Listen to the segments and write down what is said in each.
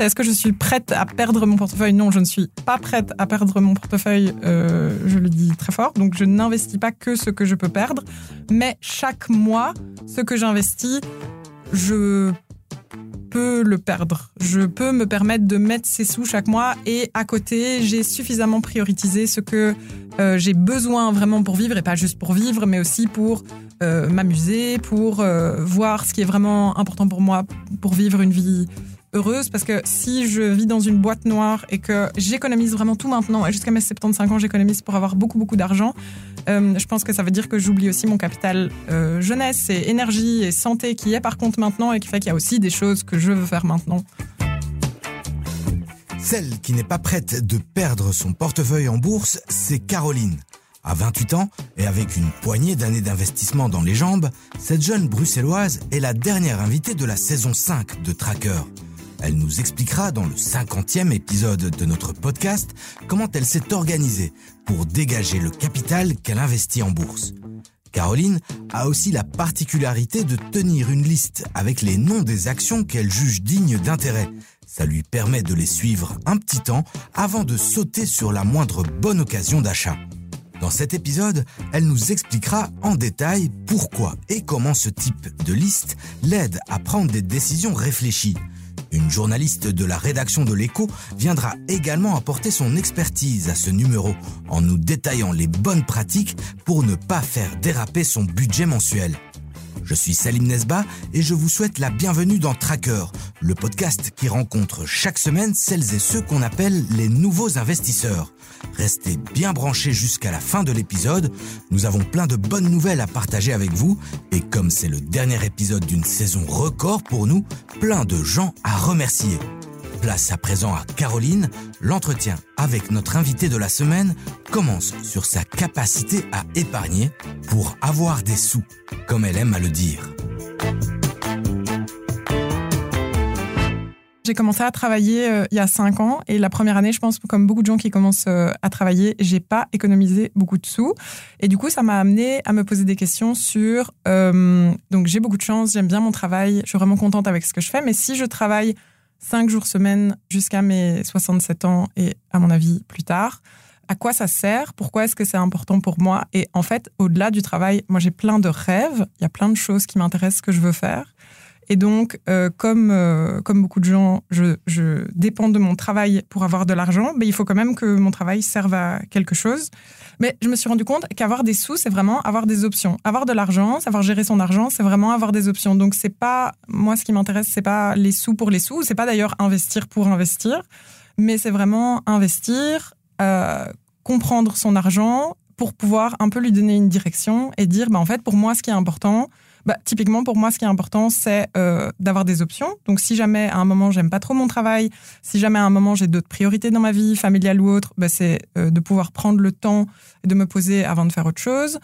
Est-ce que je suis prête à perdre mon portefeuille? Non, je ne suis pas prête à perdre mon portefeuille, euh, je le dis très fort. Donc je n'investis pas que ce que je peux perdre, mais chaque mois, ce que j'investis, je peux le perdre. Je peux me permettre de mettre ces sous chaque mois et à côté, j'ai suffisamment prioritisé ce que euh, j'ai besoin vraiment pour vivre et pas juste pour vivre, mais aussi pour euh, m'amuser, pour voir ce qui est vraiment important pour moi pour vivre une vie heureuse parce que si je vis dans une boîte noire et que j'économise vraiment tout maintenant et jusqu'à mes 75 ans j'économise pour avoir beaucoup beaucoup d'argent, euh, je pense que ça veut dire que j'oublie aussi mon capital euh, jeunesse et énergie et santé qui est par contre maintenant et qui fait qu'il y a aussi des choses que je veux faire maintenant. Celle qui n'est pas prête de perdre son portefeuille en bourse, c'est Caroline. À 28 ans et avec une poignée d'années d'investissement dans les jambes, cette jeune bruxelloise est la dernière invitée de la saison 5 de Tracker. Elle nous expliquera dans le 50e épisode de notre podcast comment elle s'est organisée pour dégager le capital qu'elle investit en bourse. Caroline a aussi la particularité de tenir une liste avec les noms des actions qu'elle juge dignes d'intérêt. Ça lui permet de les suivre un petit temps avant de sauter sur la moindre bonne occasion d'achat. Dans cet épisode, elle nous expliquera en détail pourquoi et comment ce type de liste l'aide à prendre des décisions réfléchies. Une journaliste de la rédaction de l'écho viendra également apporter son expertise à ce numéro en nous détaillant les bonnes pratiques pour ne pas faire déraper son budget mensuel. Je suis Salim Nesba et je vous souhaite la bienvenue dans Tracker, le podcast qui rencontre chaque semaine celles et ceux qu'on appelle les nouveaux investisseurs. Restez bien branchés jusqu'à la fin de l'épisode, nous avons plein de bonnes nouvelles à partager avec vous et comme c'est le dernier épisode d'une saison record pour nous, plein de gens à remercier. Place à présent à Caroline. L'entretien avec notre invité de la semaine commence sur sa capacité à épargner pour avoir des sous, comme elle aime à le dire. J'ai commencé à travailler euh, il y a cinq ans et la première année, je pense, comme beaucoup de gens qui commencent euh, à travailler, j'ai pas économisé beaucoup de sous et du coup, ça m'a amené à me poser des questions sur. Euh, donc, j'ai beaucoup de chance, j'aime bien mon travail, je suis vraiment contente avec ce que je fais, mais si je travaille cinq jours semaine jusqu'à mes 67 ans et à mon avis plus tard, à quoi ça sert? Pourquoi est-ce que c'est important pour moi? Et en fait, au-delà du travail, moi j'ai plein de rêves, il y a plein de choses qui m'intéressent que je veux faire. Et donc, euh, comme, euh, comme beaucoup de gens, je, je, dépends de mon travail pour avoir de l'argent, mais il faut quand même que mon travail serve à quelque chose. Mais je me suis rendu compte qu'avoir des sous, c'est vraiment avoir des options. Avoir de l'argent, savoir gérer son argent, c'est vraiment avoir des options. Donc, c'est pas, moi, ce qui m'intéresse, c'est pas les sous pour les sous, c'est pas d'ailleurs investir pour investir, mais c'est vraiment investir, euh, comprendre son argent pour pouvoir un peu lui donner une direction et dire, bah, en fait, pour moi, ce qui est important, bah, typiquement, pour moi, ce qui est important, c'est euh, d'avoir des options. Donc, si jamais à un moment, j'aime pas trop mon travail, si jamais à un moment, j'ai d'autres priorités dans ma vie, familiale ou autre, bah, c'est euh, de pouvoir prendre le temps de me poser avant de faire autre chose.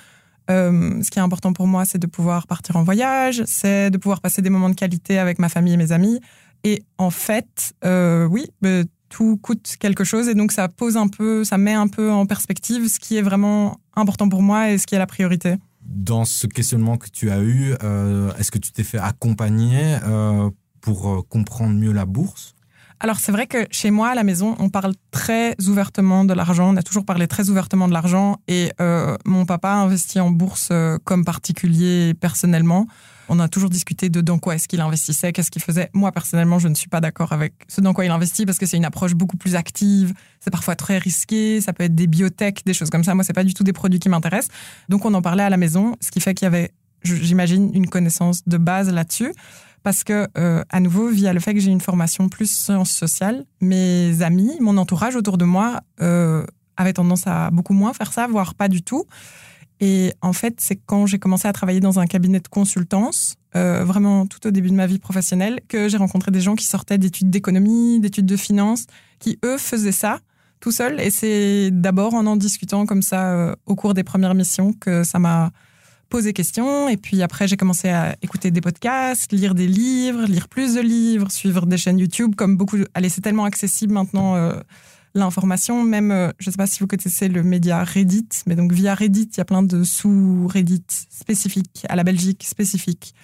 Euh, ce qui est important pour moi, c'est de pouvoir partir en voyage, c'est de pouvoir passer des moments de qualité avec ma famille et mes amis. Et en fait, oui, bah, tout coûte quelque chose et donc ça pose un peu, ça met un peu en perspective ce qui est vraiment important pour moi et ce qui est la priorité dans ce questionnement que tu as eu, euh, est-ce que tu t'es fait accompagner euh, pour euh, comprendre mieux la bourse? Alors c'est vrai que chez moi à la maison, on parle très ouvertement de l'argent. On a toujours parlé très ouvertement de l'argent et mon papa a investi en bourse comme particulier personnellement. On a toujours discuté de dans quoi est-ce qu'il investissait, qu'est-ce qu'il faisait. Moi, personnellement, je ne suis pas d'accord avec ce dans quoi il investit parce que c'est une approche beaucoup plus active. C'est parfois très risqué. Ça peut être des biotech, des choses comme ça. Moi, c'est pas du tout des produits qui m'intéressent. Donc, on en parlait à la maison, ce qui fait qu'il y avait, j'imagine, une connaissance de base là-dessus. Parce que, euh, à nouveau, via le fait que j'ai une formation plus sciences sociales, mes amis, mon entourage autour de moi euh, avait tendance à beaucoup moins faire ça, voire pas du tout. Et en fait, c'est quand j'ai commencé à travailler dans un cabinet de consultance, euh, vraiment tout au début de ma vie professionnelle, que j'ai rencontré des gens qui sortaient d'études d'économie, d'études de finance, qui eux faisaient ça tout seuls. Et c'est d'abord en en discutant comme ça euh, au cours des premières missions que ça m'a posé question. Et puis après, j'ai commencé à écouter des podcasts, lire des livres, lire plus de livres, suivre des chaînes YouTube, comme beaucoup. Allez, c'est tellement accessible maintenant. Euh, l'information. Même, euh, je ne sais pas si vous connaissez le média Reddit, mais donc via Reddit, il y a plein de sous-Reddit spécifiques à la Belgique, spécifiques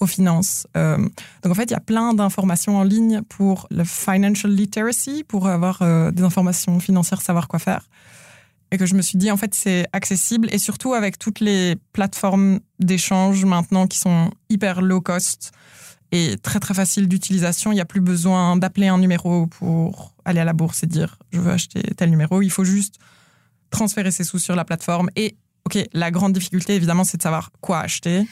aux finances. Euh, donc en fait, il y a plein d'informations en ligne pour le financial literacy, pour avoir euh, des informations financières, savoir quoi faire. Et que je me suis dit, en fait, c'est accessible et surtout avec toutes les plateformes d'échange maintenant qui sont hyper low cost et très très facile d'utilisation. Il n'y a plus besoin d'appeler un numéro pour aller à la bourse et dire je veux acheter tel numéro. Il faut juste transférer ses sous sur la plateforme. Et ok, la grande difficulté évidemment, c'est de savoir quoi acheter.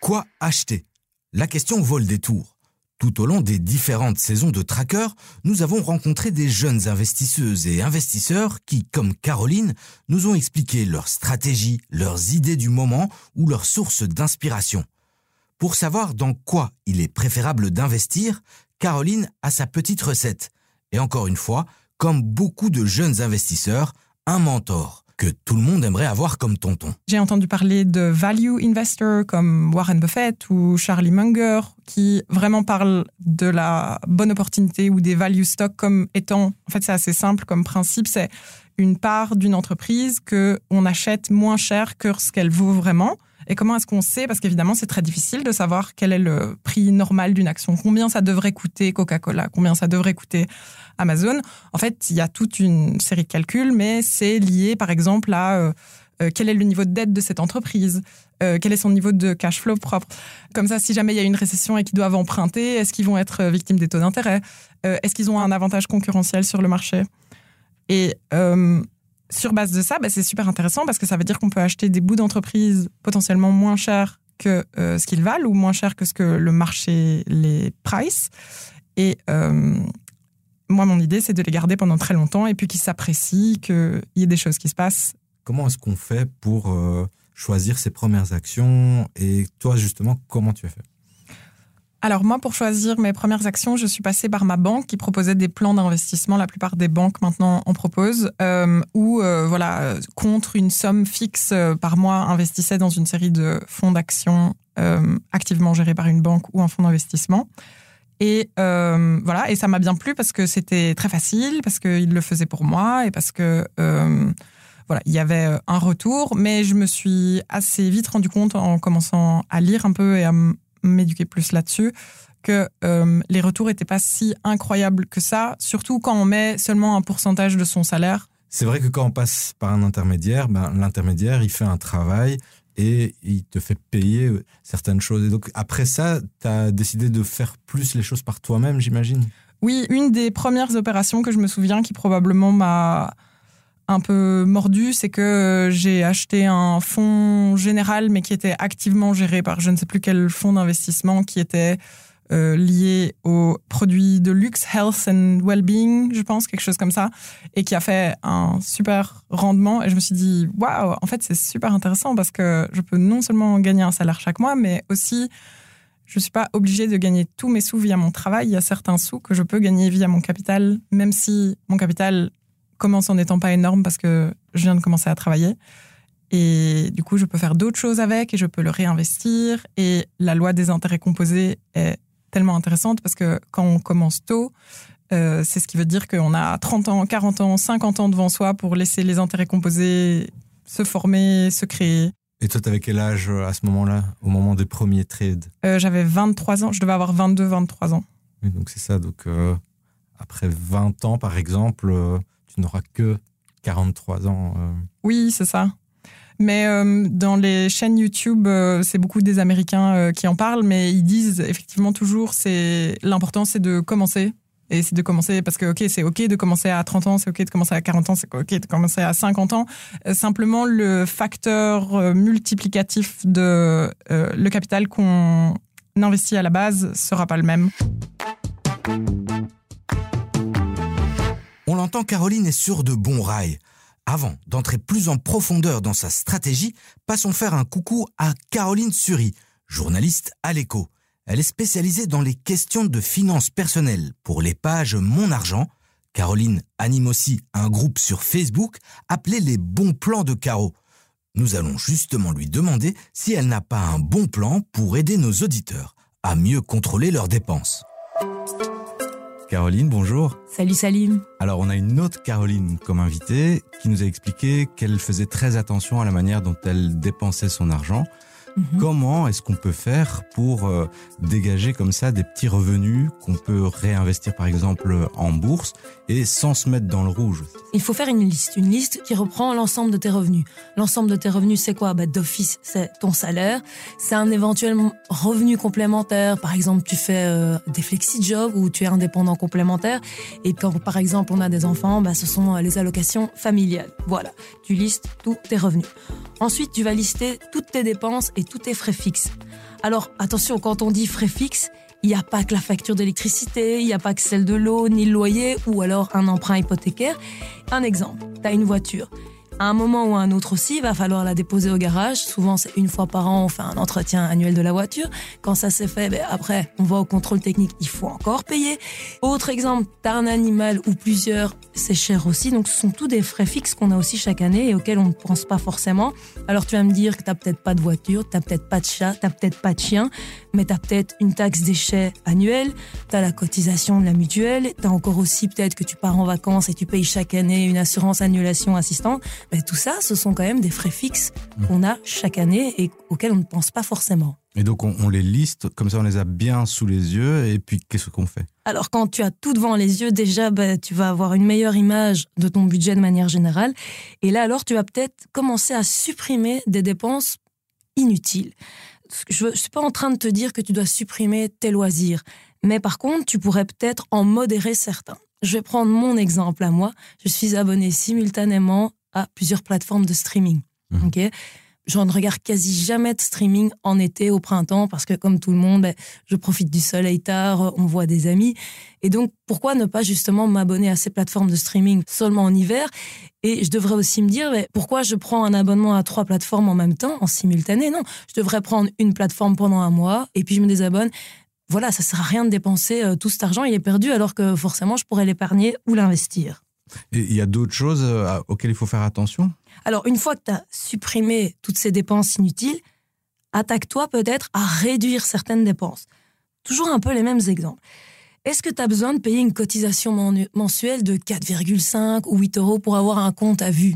Quoi acheter? La question vole des tours. Tout au long des différentes saisons de Tracker, nous avons rencontré des jeunes investisseuses et investisseurs qui, comme Caroline, nous ont expliqué leurs stratégies, leurs idées du moment ou leurs sources d'inspiration. Pour savoir dans quoi il est préférable d'investir, Caroline a sa petite recette. Et encore une fois, comme beaucoup de jeunes investisseurs, un mentor que tout le monde aimerait avoir comme tonton. J'ai entendu parler de value investors comme Warren Buffett ou Charlie Munger qui vraiment parlent de la bonne opportunité ou des value stocks comme étant, en fait c'est assez simple comme principe, c'est une part d'une entreprise que on achète moins cher que ce qu'elle vaut vraiment. Et comment est-ce qu'on sait? Parce qu'évidemment, c'est très difficile de savoir quel est le prix normal d'une action, combien ça devrait coûter Coca-Cola, combien ça devrait coûter Amazon? En fait, il y a toute une série de calculs, mais c'est lié, par exemple, à euh, euh, quel est le niveau de dette de cette entreprise, euh, quel est son niveau de cash flow propre? Comme ça, si jamais il y a une récession et qu'ils doivent emprunter, est-ce qu'ils vont être victimes des taux d'intérêt? Est-ce qu'ils ont un avantage concurrentiel sur le marché? Et sur base de ça, bah, c'est super intéressant parce que ça veut dire qu'on peut acheter des bouts d'entreprise potentiellement moins chers que euh, ce qu'ils valent ou moins cher que ce que le marché les price. Et euh, moi, mon idée, c'est de les garder pendant très longtemps et puis qu'ils s'apprécient, qu'il y ait des choses qui se passent. Comment est-ce qu'on fait pour euh, choisir ses premières actions Et toi, justement, comment tu as fait? Alors moi, pour choisir mes premières actions, je suis passée par ma banque qui proposait des plans d'investissement. La plupart des banques maintenant en proposent, euh, où euh, voilà, contre une somme fixe euh, par mois, investissait dans une série de fonds d'actions euh, activement gérés par une banque ou un fonds d'investissement. Et euh, voilà, et ça m'a bien plu parce que c'était très facile, parce qu'il le faisait pour moi et parce que euh, voilà, il y avait un retour. Mais je me suis assez vite rendu compte en commençant à lire un peu et à m'éduquer plus là-dessus, que euh, les retours n'étaient pas si incroyables que ça, surtout quand on met seulement un pourcentage de son salaire. C'est vrai que quand on passe par un intermédiaire, ben, l'intermédiaire, il fait un travail et il te fait payer certaines choses. Et donc après ça, tu as décidé de faire plus les choses par toi-même, j'imagine? Oui, une des premières opérations que je me souviens qui probablement m'a un peu mordu, c'est que j'ai acheté un fonds général, mais qui était activement géré par je ne sais plus quel fonds d'investissement qui était euh, lié aux produits de luxe, health and well-being, je pense, quelque chose comme ça, et qui a fait un super rendement. Et je me suis dit, waouh, en fait, c'est super intéressant parce que je peux non seulement gagner un salaire chaque mois, mais aussi je ne suis pas obligée de gagner tous mes sous via mon travail. Il y a certains sous que je peux gagner via mon capital, même si mon capital commence en n'étant pas énorme parce que je viens de commencer à travailler. Et du coup, je peux faire d'autres choses avec et je peux le réinvestir. Et la loi des intérêts composés est tellement intéressante parce que quand on commence tôt, euh, c'est ce qui veut dire qu'on a 30 ans, 40 ans, 50 ans devant soi pour laisser les intérêts composés se former, se créer. Et toi, t'avais quel âge euh, à ce moment-là, au moment des premiers trades? Euh, J'avais 23 ans, je devais avoir 22, 23 ans. Et donc c'est ça, donc euh, après 20 ans par exemple, tu n'auras que 43 ans. euh. Oui, c'est ça. Mais euh, dans les chaînes YouTube, euh, c'est beaucoup des Américains qui en parlent, mais ils disent effectivement toujours c'est l'important c'est de commencer. Et c'est de commencer parce que ok c'est ok de commencer à 30 ans, c'est ok de commencer à 40 ans, c'est ok de commencer à 50 ans. Simplement le facteur multiplicatif de le capital qu'on investit à la base sera pas le même. On l'entend, Caroline est sur de bons rails. Avant d'entrer plus en profondeur dans sa stratégie, passons faire un coucou à Caroline Suri, journaliste à l'écho. Elle est spécialisée dans les questions de finances personnelles pour les pages Mon Argent. Caroline anime aussi un groupe sur Facebook appelé Les bons plans de Caro. Nous allons justement lui demander si elle n'a pas un bon plan pour aider nos auditeurs à mieux contrôler leurs dépenses. Caroline, bonjour. Salut Salim. Alors on a une autre Caroline comme invitée qui nous a expliqué qu'elle faisait très attention à la manière dont elle dépensait son argent. Mhm. Comment est-ce qu'on peut faire pour euh, dégager comme ça des petits revenus qu'on peut réinvestir par exemple en bourse et sans se mettre dans le rouge? Il faut faire une liste, une liste qui reprend l'ensemble de tes revenus. L'ensemble de tes revenus, c'est quoi? Bah, D'office, c'est ton salaire, c'est un éventuel revenu complémentaire. Par exemple, tu fais euh, des flexi-jobs ou tu es indépendant complémentaire. Et quand par exemple on a des enfants, bah, ce sont euh, les allocations familiales. Voilà, tu listes tous tes revenus. Ensuite, tu vas lister toutes tes dépenses et tous tes frais fixes. Alors attention, quand on dit frais fixes, il n'y a pas que la facture d'électricité, il n'y a pas que celle de l'eau, ni le loyer, ou alors un emprunt hypothécaire. Un exemple, tu as une voiture à un moment ou à un autre aussi, il va falloir la déposer au garage. Souvent, c'est une fois par an, on fait un entretien annuel de la voiture. Quand ça s'est fait, ben après, on va au contrôle technique, il faut encore payer. Autre exemple, t'as un animal ou plusieurs, c'est cher aussi. Donc, ce sont tous des frais fixes qu'on a aussi chaque année et auxquels on ne pense pas forcément. Alors, tu vas me dire que t'as peut-être pas de voiture, t'as peut-être pas de chat, t'as peut-être pas de chien, mais t'as peut-être une taxe déchets annuelle, t'as la cotisation de la mutuelle, t'as encore aussi peut-être que tu pars en vacances et tu payes chaque année une assurance annulation assistante. Ben, tout ça, ce sont quand même des frais fixes mmh. qu'on a chaque année et auxquels on ne pense pas forcément. Et donc on, les liste, comme ça on les a bien sous les yeux, et puis qu'est-ce qu'on fait? Alors quand tu as tout devant les yeux, déjà ben, tu vas avoir une meilleure image de ton budget de manière générale, et là alors tu vas peut-être commencer à supprimer des dépenses inutiles je ne suis pas en train de te dire que tu dois supprimer tes loisirs, mais par contre, tu pourrais peut-être en modérer certains. Je vais prendre mon exemple à moi. Je suis abonné simultanément à plusieurs plateformes de streaming. Mmh. Ok, je ne regarde quasi jamais de streaming en été, au printemps, parce que comme tout le monde, ben, je profite du soleil tard, on voit des amis. Et donc, pourquoi ne pas justement m'abonner à ces plateformes de streaming seulement en hiver? Et je devrais aussi me dire, ben, pourquoi je prends un abonnement à trois plateformes en même temps, en simultané? Non, je devrais prendre une plateforme pendant un mois, et puis je me désabonne. Voilà, ça sert à rien de dépenser euh, tout cet argent, il est perdu, alors que forcément, je pourrais l'épargner ou l'investir. Il y a d'autres choses euh, auxquelles il faut faire attention? Alors, une fois que tu as supprimé toutes ces dépenses inutiles, attaque-toi peut-être à réduire certaines dépenses. Toujours un peu les mêmes exemples. Est-ce que tu as besoin de payer une cotisation mensuelle de 4,5 ou 8 euros pour avoir un compte à vue?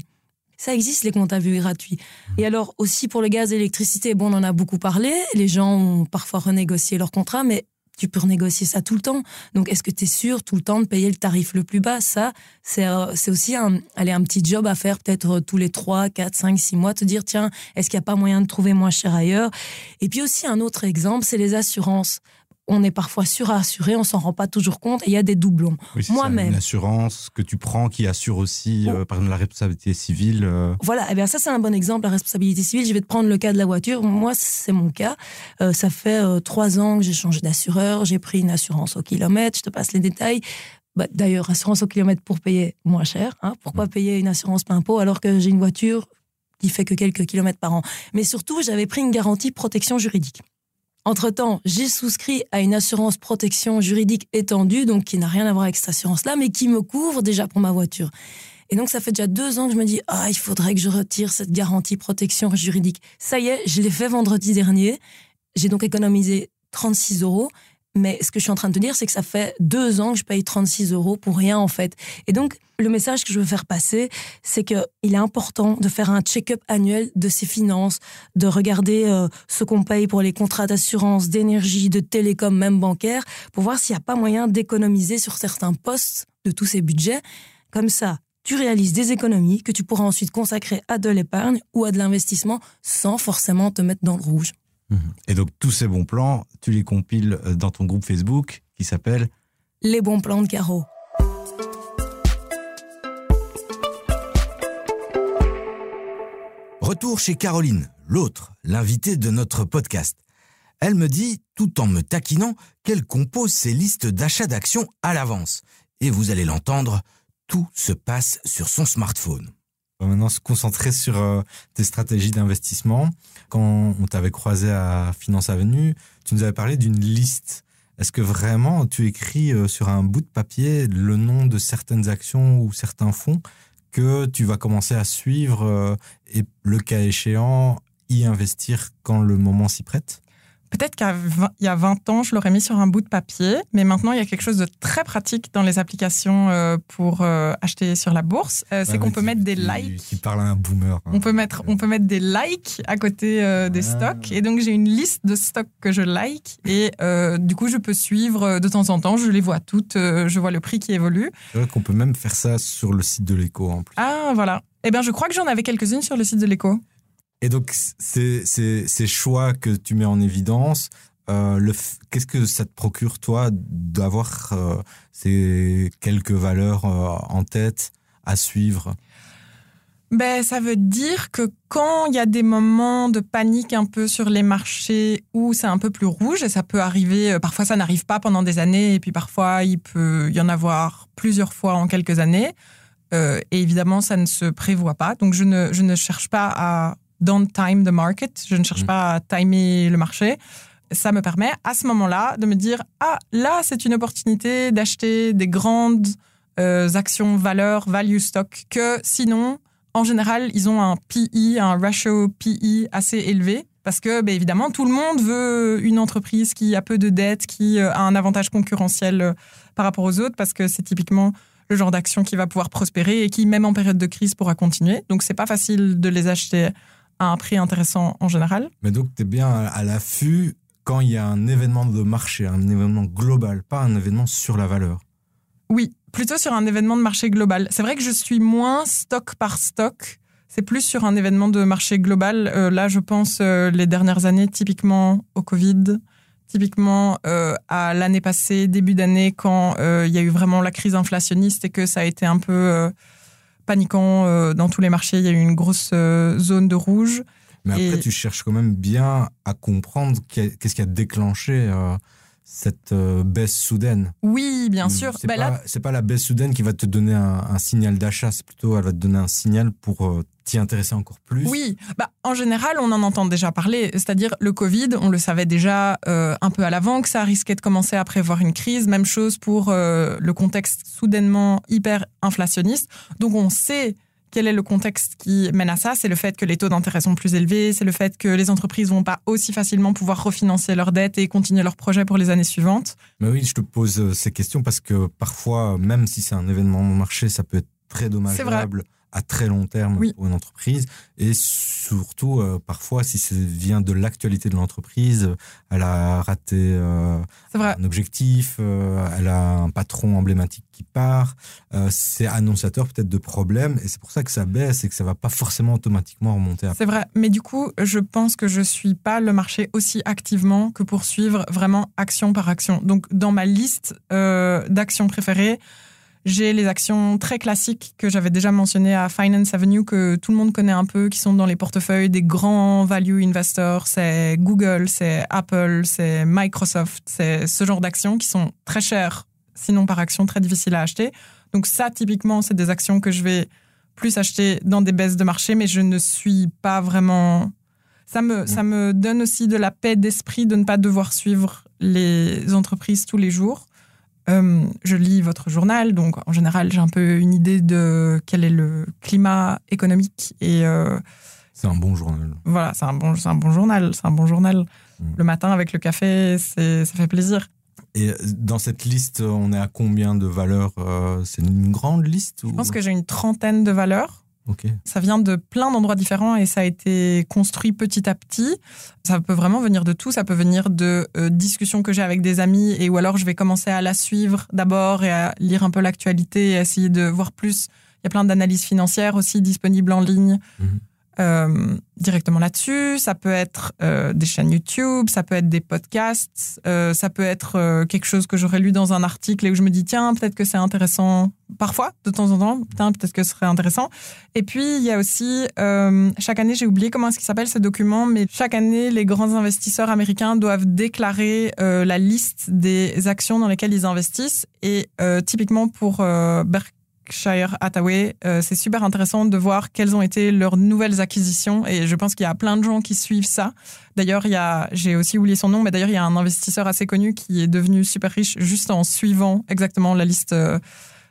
Ça existe les comptes à vue gratuits. Et alors aussi pour le gaz et l'électricité, bon, on en a beaucoup parlé. Les gens ont parfois renégocié leur contrat, mais tu peux renégocier ça tout le temps. Donc, est-ce que tu es sûr tout le temps de payer le tarif le plus bas? Ça, c'est euh, aussi un, un petit job à faire peut-être euh, tous les 3, 4, 5, 6 mois, te dire, tiens, est-ce qu'il n'y a pas moyen de trouver moins cher ailleurs? Et puis aussi, un autre exemple, c'est les assurances on est parfois surassuré, on s'en rend pas toujours compte et il y a des doublons. Moi-même. Une assurance que tu prends qui assure aussi, euh, par exemple, la responsabilité civile. Euh. Voilà, et eh bien ça c'est un bon exemple, la responsabilité civile. Je vais te prendre le cas de la voiture. Moi, c'est mon cas. Euh, ça fait trois ans que j'ai changé d'assureur, j'ai pris une assurance au kilomètre, je te passe les détails. Bah, D'ailleurs, assurance au kilomètre pour payer moins cher. Hein. Pourquoi mm. payer une assurance plein pot alors que j'ai une voiture qui fait que quelques kilomètres par an? Mais surtout, j'avais pris une garantie protection juridique. Entre-temps, j'ai souscrit à une assurance protection juridique étendue, donc qui n'a rien à voir avec cette assurance-là, mais qui me couvre déjà pour ma voiture. Et donc, ça fait déjà deux ans que je me dis, ah, il faudrait que je retire cette garantie protection juridique. Ça y est, je l'ai fait vendredi dernier. J'ai donc économisé 36 euros. Mais ce que je suis en train de te dire, c'est que ça fait deux ans que je paye 36 euros pour rien, en fait. Et donc, le message que je veux faire passer, c'est qu'il est important de faire un check-up annuel de ses finances, de regarder euh, ce qu'on paye pour les contrats d'assurance, d'énergie, de télécom, même bancaire, pour voir s'il n'y a pas moyen d'économiser sur certains postes de tous ces budgets. Comme ça, tu réalises des économies que tu pourras ensuite consacrer à de l'épargne ou à de l'investissement sans forcément te mettre dans le rouge. Et donc tous ces bons plans, tu les compiles euh, dans ton groupe Facebook qui s'appelle Les bons plans de Caro. Retour chez Caroline, l'autre, l'invitée de notre podcast. Elle me dit, tout en me taquinant, qu'elle compose ses listes d'achats d'actions à l'avance. Et vous allez l'entendre, tout se passe sur son smartphone. On va maintenant se concentrer sur euh, tes stratégies d'investissement. Quand on t'avait croisé à Finance Avenue, tu nous avais parlé d'une liste. Est-ce que vraiment tu écris euh, sur un bout de papier le nom de certaines actions ou certains fonds que tu vas commencer à suivre euh, et le cas échéant y investir quand le moment s'y prête? Peut-être qu'il y a 20 ans, je l'aurais mis sur un bout de papier, mais maintenant, il y a quelque chose de très pratique dans les applications euh, pour euh, acheter sur la bourse. Euh, c'est qu'on peut mettre des likes. Qui parle à un boomer. Hein. On, peut mettre, on peut mettre des likes à côté des ah. stocks. Et donc, j'ai une liste de stocks que je like. Et du coup, je peux suivre de temps en temps. Je les vois toutes. je vois le prix qui évolue. C'est vrai qu'on peut même faire ça sur le site de l'écho en plus. Ah, voilà. Eh bien, je crois que j'en avais quelques-unes sur le site de l'écho. Et donc, ces, choix que tu mets en évidence, euh, qu'est-ce que ça te procure, toi, d'avoir euh, ces quelques valeurs euh, en tête à suivre? Ben, ça veut dire que quand il y a des moments de panique un peu sur les marchés où c'est un peu plus rouge, et ça peut arriver, parfois ça n'arrive pas pendant des années, et puis parfois il peut y en avoir plusieurs fois en quelques années, et évidemment ça ne se prévoit pas. Donc je ne, je ne cherche pas à don't time the market. Je ne cherche mm. pas à timer le marché. Ça me permet à ce moment-là de me dire ah là c'est une opportunité d'acheter des grandes euh, actions valeurs value stock que sinon en général ils ont un PE un ratio PE assez élevé parce que ben, évidemment tout le monde veut une entreprise qui a peu de dettes qui euh, a un avantage concurrentiel euh, par rapport aux autres parce que c'est typiquement le genre d'action qui va pouvoir prospérer et qui même en période de crise pourra continuer donc c'est pas facile de les acheter à un prix intéressant en général. Mais donc, tu es bien à l'affût quand il y a un événement de marché, un événement global, pas un événement sur la valeur. Oui, plutôt sur un événement de marché global. C'est vrai que je suis moins stock par stock. C'est plus sur un événement de marché global. Euh, là, je pense euh, les dernières années, typiquement au Covid, typiquement euh, à l'année passée, début d'année, quand il y a eu vraiment la crise inflationniste et que ça a été un peu paniquant euh, dans tous les marchés. Il y a eu une grosse euh, zone de rouge. Mais après, tu cherches quand même bien à comprendre qu'est-ce qui a déclenché euh, cette baisse soudaine. Oui, bien sûr. C'est bah pas, pas, la baisse soudaine qui va te donner un, signal d'achat, c'est plutôt elle va te donner un signal pour t'y intéresser encore plus? Oui, bah, en général, on en entend déjà parler. C'est-à-dire, le Covid, on le savait déjà euh, un peu à l'avant que ça risquait de commencer à prévoir une crise. Même chose pour euh, le contexte soudainement hyper inflationniste. Donc, on sait quel est le contexte qui mène à ça C'est le fait que les taux d'intérêt sont plus élevés, c'est le fait que les entreprises vont pas aussi facilement pouvoir refinancer leurs dettes et continuer leurs projets pour les années suivantes. Mais oui, je te pose euh, ces questions parce que parfois, même si c'est un événement de marché, ça peut être très dommageable à très long terme pour une entreprise. Et surtout, euh, parfois, si ça vient de l'actualité de l'entreprise, elle a raté euh, un objectif, euh, elle a un patron emblématique qui part, c'est annonciateur peut-être de problèmes. Et c'est pour ça que ça baisse et que ça va pas forcément automatiquement remonter. C'est vrai. Mais du coup, je pense que je suis pas le marché aussi activement que pour suivre vraiment action par action. Donc, dans ma liste d'actions préférées, j'ai les actions très classiques que j'avais déjà mentionnées à Finance Avenue, que tout le monde connaît un peu, qui sont dans les portefeuilles des grands value investors. C'est Google, c'est Apple, c'est Microsoft, c'est ce genre d'actions qui sont très chères, sinon par action très difficiles à acheter. Donc ça, typiquement, c'est des actions que je vais plus acheter dans des baisses de marché, mais je ne suis pas vraiment... Ça me, ça me donne aussi de la paix d'esprit de ne pas devoir suivre les entreprises tous les jours. Euh, je lis votre journal, donc en général, j'ai un peu une idée de quel est le climat économique et. Euh, c'est un bon journal. Voilà, c'est un bon, c'est un bon journal. C'est un bon journal. Mm. Le matin avec le café, c'est, ça fait plaisir. Et dans cette liste, on est à combien de valeurs euh, C'est une grande liste Je pense que j'ai une trentaine de valeurs. Ça vient de plein d'endroits différents et ça a été construit petit à petit. Ça peut vraiment venir de tout. Ça peut venir de euh, discussions que j'ai avec des amis et ou alors je vais commencer à la suivre d'abord et à lire un peu l'actualité et à essayer de voir plus. Il y a plein d'analyses financières aussi disponibles en ligne. Mhm. Euh, directement là-dessus. Ça peut être euh, des chaînes YouTube, ça peut être des podcasts, euh, ça peut être quelque chose que j'aurais lu dans un article et où je me dis tiens peut-être que c'est intéressant. Parfois, de temps en temps, peut-être que ce serait intéressant. Et puis il y a aussi chaque année, j'ai oublié comment est-ce qu'il s'appelle ce document, mais chaque année les grands investisseurs américains doivent déclarer la liste des actions dans lesquelles ils investissent. Et typiquement pour Berkshire Shire Hathaway. Euh, c'est super intéressant de voir quelles ont été leurs nouvelles acquisitions et je pense qu'il y a plein de gens qui suivent ça. D'ailleurs, il y a, j'ai aussi oublié son nom, mais d'ailleurs, il y a un investisseur assez connu qui est devenu super riche juste en suivant exactement la liste euh,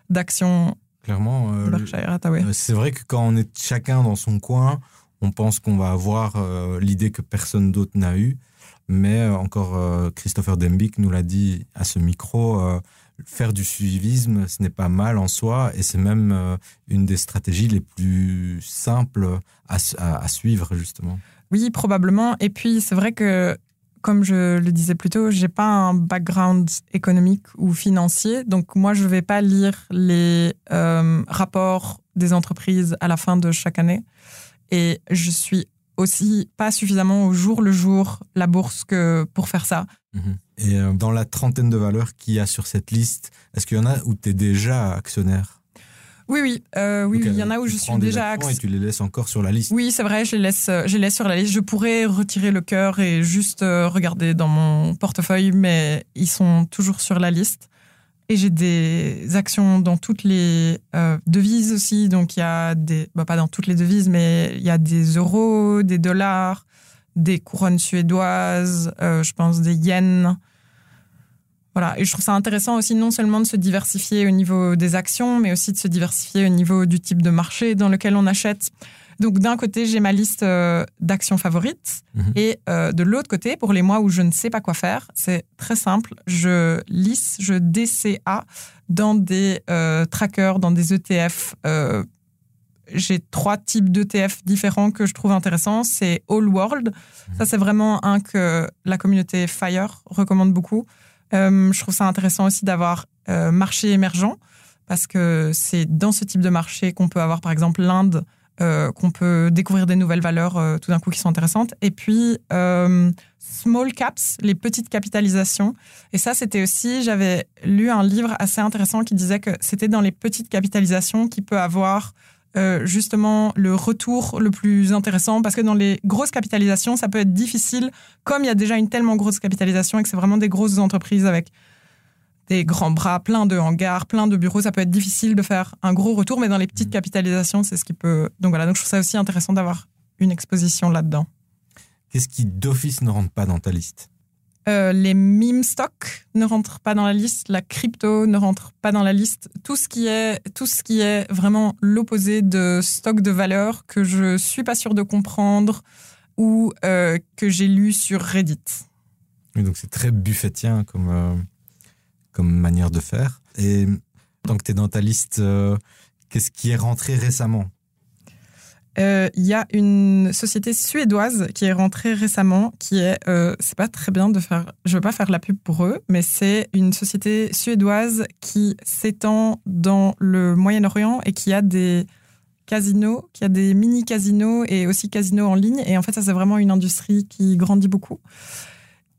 d'actions. Clairement, euh, Berkshire Hathaway. c'est vrai que quand on est chacun dans son coin, on pense qu'on va avoir l'idée que personne d'autre n'a eu. Mais euh, encore euh, Christopher Dembick nous l'a dit à ce micro, euh, faire du suivisme, ce n'est pas mal en soi et c'est même euh, une des stratégies les plus simples à, suivre justement. Oui, probablement. Et puis, c'est vrai que, comme je le disais plus tôt, j'ai pas un background économique ou financier. Donc, moi, je vais pas lire les euh, rapports des entreprises à la fin de chaque année. Et je suis aussi pas suffisamment au jour le jour la bourse que pour faire ça. Et euh, dans la trentaine de valeurs qu'il y a sur cette liste, est-ce qu'il y en a où tu es déjà actionnaire? Oui, oui, euh, oui, Donc, oui, il y en euh, a où tu je suis déjà actionnaire. Et tu les laisses encore sur la liste. Oui, c'est vrai, je les laisse, euh, je les laisse sur la liste. Je pourrais retirer le cœur et juste euh, regarder dans mon portefeuille, mais ils sont toujours sur la liste. Et j'ai des actions dans toutes les euh, devises aussi. Donc il y a des, bah, pas dans toutes les devises, mais il y a des euros, des dollars, des couronnes suédoises, euh, je pense des yens. Voilà, et je trouve ça intéressant aussi non seulement de se diversifier au niveau des actions, mais aussi de se diversifier au niveau du type de marché dans lequel on achète. Donc d'un côté, j'ai ma liste euh, d'actions favorites Mhm. et euh, de l'autre côté, pour les mois où je ne sais pas quoi faire, c'est très simple. Je lisse, je DCA dans des euh, trackers, dans des ETF. J'ai trois types d'ETF différents que je trouve intéressants. C'est All World. Ça, c'est vraiment un que la communauté Fire recommande beaucoup. Euh, je trouve ça intéressant aussi d'avoir euh, marché émergent parce que c'est dans ce type de marché qu'on peut avoir, par exemple, l'Inde, euh, qu'on peut découvrir des nouvelles valeurs euh, tout d'un coup qui sont intéressantes. Et puis, small caps, les petites capitalisations. Et ça, c'était aussi, j'avais lu un livre assez intéressant qui disait que c'était dans les petites capitalisations qui peut avoir euh, justement le retour le plus intéressant parce que dans les grosses capitalisations, ça peut être difficile, comme il y a déjà une tellement grosse capitalisation et que c'est vraiment des grosses entreprises avec des grands bras, plein de hangars, plein de bureaux, ça peut être difficile de faire un gros retour, mais dans les petites capitalisations, c'est ce qui peut. Donc voilà, donc je trouve ça aussi intéressant d'avoir une exposition là-dedans. Qu'est-ce qui d'office ne rentre pas dans ta liste? Euh, les meme stocks ne rentrent pas dans la liste, la crypto ne rentre pas dans la liste. Tout ce qui est, tout ce qui est vraiment l'opposé de stock de valeur que je suis pas sûre de comprendre ou euh, que j'ai lu sur Reddit. Oui, donc c'est très buffettien comme, euh, comme manière de faire. Et tant que tu es dans ta liste, qu'est-ce qui est rentré récemment? Euh, Il y a une société suédoise qui est rentrée récemment, qui est, euh, c'est pas très bien de faire, je veux pas faire la pub pour eux, mais c'est une société suédoise qui s'étend dans le Moyen-Orient et qui a des casinos, qui a des mini casinos et aussi casinos en ligne. Et en fait, ça c'est vraiment une industrie qui grandit beaucoup.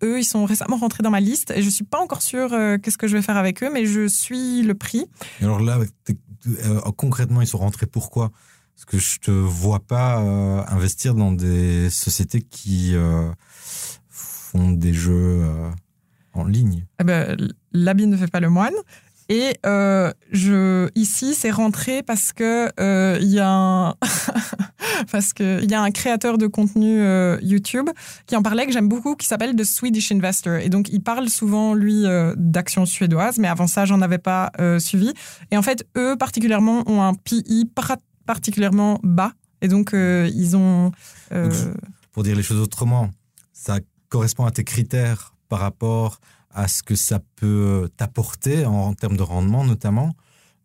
Eux, ils sont récemment rentrés dans ma liste et je suis pas encore sûre euh, qu'est-ce que je vais faire avec eux, mais je suis le prix. Alors là, euh, concrètement, ils sont rentrés pourquoi? Parce que je te vois pas euh, investir dans des sociétés qui euh, font des jeux euh, en ligne. Eh ben, l'habit ne fait pas le moine. Et je, ici, c'est rentré parce que il y a un y a un créateur de contenu YouTube qui en parlait que j'aime beaucoup, qui s'appelle The Swedish Investor. Et donc, il parle souvent lui d'actions suédoises, mais avant ça, j'en avais pas suivi. Et en fait, eux particulièrement ont un PI particulièrement bas. Et donc, euh, ils ont euh, Pour dire les choses autrement, ça correspond à tes critères par rapport à ce que ça peut t'apporter en, termes de rendement notamment.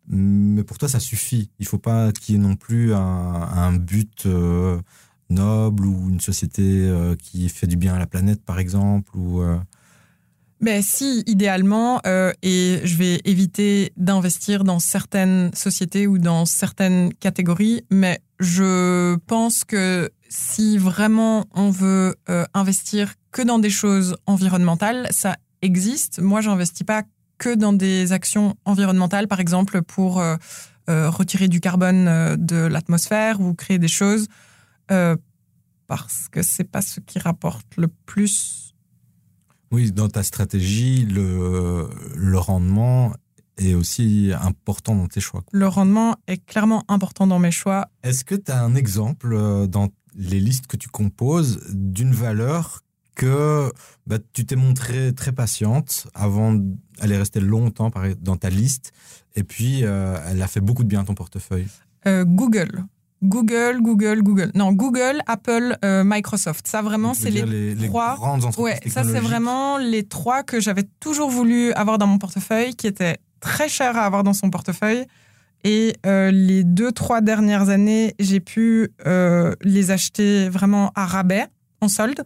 Mais pour toi, ça suffit. Il faut pas qu'il y ait non plus un, but euh, noble ou une société qui fait du bien à la planète, par exemple. Ou, Ben si, idéalement, euh, et je vais éviter d'investir dans certaines sociétés ou dans certaines catégories, mais je pense que si vraiment on veut euh, investir que dans des choses environnementales, ça existe. Moi, j'investis pas que dans des actions environnementales, par exemple pour euh, euh, retirer du carbone euh, de l'atmosphère ou créer des choses, parce que c'est pas ce qui rapporte le plus Oui, dans ta stratégie, le, le rendement est aussi important dans tes choix. le rendement est clairement important dans mes choix. Est-ce que tu as un exemple euh, dans les listes que tu composes d'une valeur que bah, tu t'es montrée très patiente avant, elle est restée longtemps par- dans ta liste et puis euh, elle a fait beaucoup de bien à ton portefeuille? Euh, Google. Google, Google, Google. Non, Google, Apple, euh, Microsoft. Ça, vraiment, c'est les, les trois. grandes entreprises Ouais, ça, c'est vraiment les trois que j'avais toujours voulu avoir dans mon portefeuille, qui étaient très chers à avoir dans son portefeuille. Et euh, les deux, trois dernières années, j'ai pu euh, les acheter vraiment à rabais, en solde.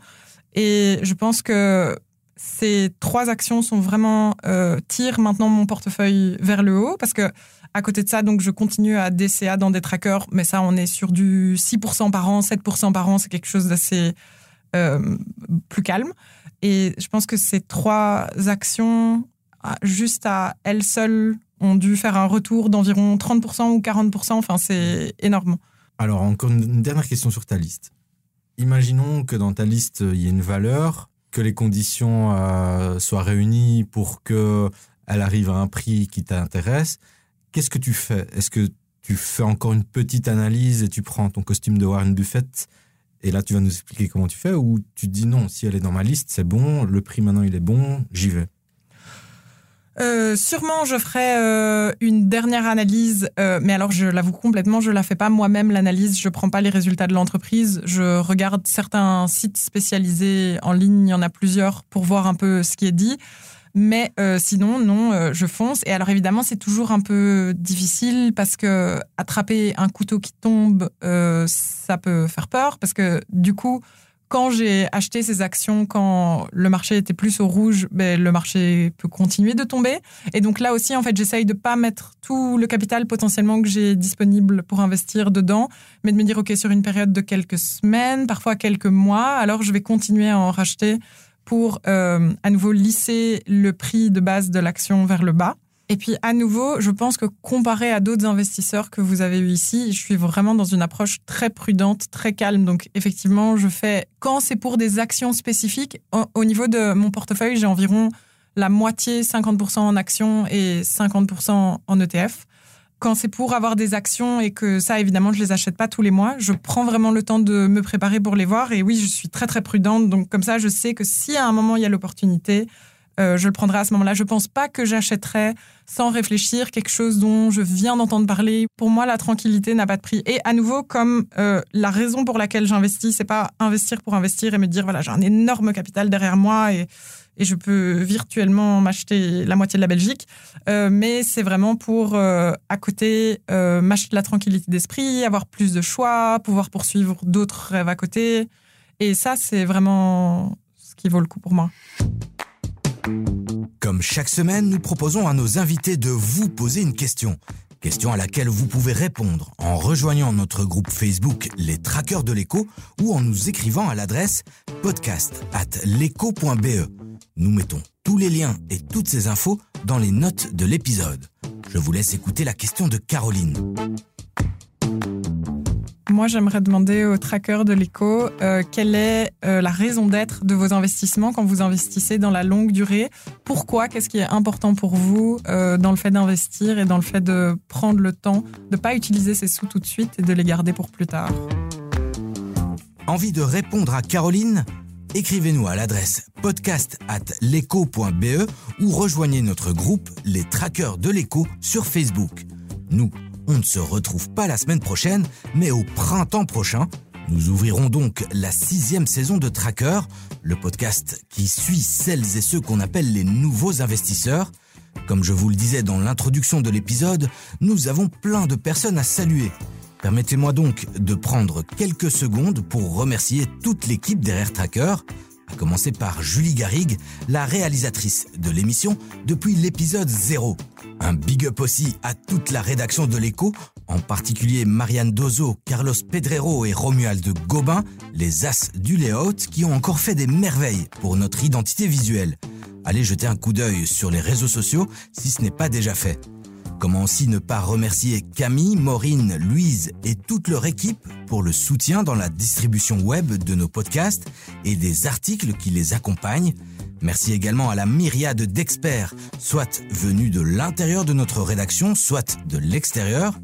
Et je pense que ces trois actions sont vraiment tirent maintenant mon portefeuille vers le haut parce que à côté de ça, donc je continue à DCA dans des trackers, mais ça, on est sur du 6% par an, 7% par an, c'est quelque chose d'assez euh, plus calme. Et je pense que ces trois actions, ah, juste à elles seules, ont dû faire un retour d'environ 30% ou 40%. Enfin, c'est énorme. Alors, encore une dernière question sur ta liste. Imaginons que dans ta liste, il y ait une valeur, que les conditions euh, soient réunies pour qu'elle arrive à un prix qui t'intéresse. Qu'est-ce que tu fais? Est-ce que tu fais encore une petite analyse et tu prends ton costume de Warren Buffett et là tu vas nous expliquer comment tu fais ou tu te dis non, si elle est dans ma liste, c'est bon, le prix maintenant il est bon, j'y vais? Euh, sûrement, je ferai euh, une dernière analyse, euh, mais alors je l'avoue complètement, je la fais pas moi-même l'analyse. Je prends pas les résultats de l'entreprise. Je regarde certains sites spécialisés en ligne, il y en a plusieurs pour voir un peu ce qui est dit. Mais euh, sinon, non, euh, je fonce. Et alors évidemment, c'est toujours un peu difficile parce que attraper un couteau qui tombe, euh, ça peut faire peur parce que du coup, quand j'ai acheté ces actions, quand le marché était plus au rouge, ben, le marché peut continuer de tomber. Et donc là aussi, en fait, j'essaye de pas mettre tout le capital potentiellement que j'ai disponible pour investir dedans, mais de me dire, OK, sur une période de quelques semaines, parfois quelques mois, alors je vais continuer à en racheter pour euh, à nouveau lisser le prix de base de l'action vers le bas. Et puis à nouveau, je pense que comparé à d'autres investisseurs que vous avez eu ici, je suis vraiment dans une approche très prudente, très calme. Donc effectivement, je fais quand c'est pour des actions spécifiques. Au, au niveau de mon portefeuille, j'ai environ la moitié, 50% en actions et 50% en ETF. Quand c'est pour avoir des actions et que ça, évidemment, je les achète pas tous les mois, je prends vraiment le temps de me préparer pour les voir. Et oui, je suis très très prudente. Donc comme ça, je sais que si à un moment il y a l'opportunité, euh, je le prendrai à ce moment-là. Je pense pas que j'achèterais sans réfléchir quelque chose dont je viens d'entendre parler. Pour moi, la tranquillité n'a pas de prix. Et à nouveau, comme euh, la raison pour laquelle j'investis, c'est pas investir pour investir et me dire voilà j'ai un énorme capital derrière moi et et je peux virtuellement m'acheter la moitié de la Belgique, euh, mais c'est vraiment pour à côté m'acheter la tranquillité d'esprit, avoir plus de choix, pouvoir poursuivre d'autres rêves à côté. Et ça, c'est vraiment ce qui vaut le coup pour moi. Comme chaque semaine, nous proposons à nos invités de vous poser une question. Question à laquelle vous pouvez répondre en rejoignant notre groupe Facebook Les Traqueurs de l'écho ou en nous écrivant à l'adresse podcast at l'écho.be. Nous mettons tous les liens et toutes ces infos dans les notes de l'épisode. Je vous laisse écouter la question de Caroline. Moi, j'aimerais demander aux trackers de l'écho euh, quelle est euh, la raison d'être de vos investissements quand vous investissez dans la longue durée? Pourquoi? Qu'est-ce qui est important pour vous euh, dans le fait d'investir et dans le fait de prendre le temps de pas utiliser ces sous tout de suite et de les garder pour plus tard? Envie de répondre à Caroline? Écrivez-nous à l'adresse podcast at ou rejoignez notre groupe Les Traqueurs de l'écho sur Facebook. Nous, on ne se retrouve pas la semaine prochaine, mais au printemps prochain. Nous ouvrirons donc la sixième saison de Tracker, le podcast qui suit celles et ceux qu'on appelle les nouveaux investisseurs. Comme je vous le disais dans l'introduction de l'épisode, nous avons plein de personnes à saluer. Permettez-moi donc de prendre quelques secondes pour remercier toute l'équipe derrière Tracker, à commencer par Julie Garrigue, la réalisatrice de l'émission depuis l'épisode 0. Un big up aussi à toute la rédaction de l'écho, en particulier Marianne Dozo, Carlos Pedrero et Romuald Gobin, les as du layout qui ont encore fait des merveilles pour notre identité visuelle. Allez jeter un coup d'œil sur les réseaux sociaux si ce n'est pas déjà fait. Comment aussi ne pas remercier Camille, Maureen, Louise et toute leur équipe pour le soutien dans la distribution web de nos podcasts et des articles qui les accompagnent. Merci également à la myriade d'experts, soit venus de l'intérieur de notre rédaction, soit de l'extérieur.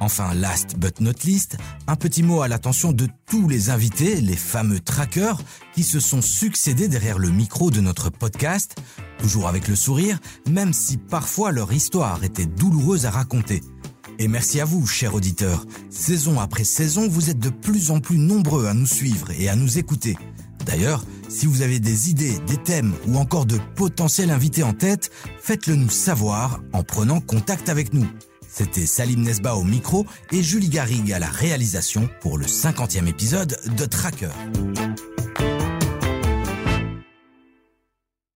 Enfin, last but not least, un petit mot à l'attention de tous les invités, les fameux trackers, qui se sont succédés derrière le micro de notre podcast, toujours avec le sourire, même si parfois leur histoire était douloureuse à raconter. Et merci à vous, chers auditeurs. Saison après saison, vous êtes de plus en plus nombreux à nous suivre et à nous écouter. D'ailleurs, si vous avez des idées, des thèmes ou encore de potentiels invités en tête, faites-le nous savoir en prenant contact avec nous. C'était Salim Nesba au micro et Julie Garrigue à la réalisation pour le 50e épisode de Tracker.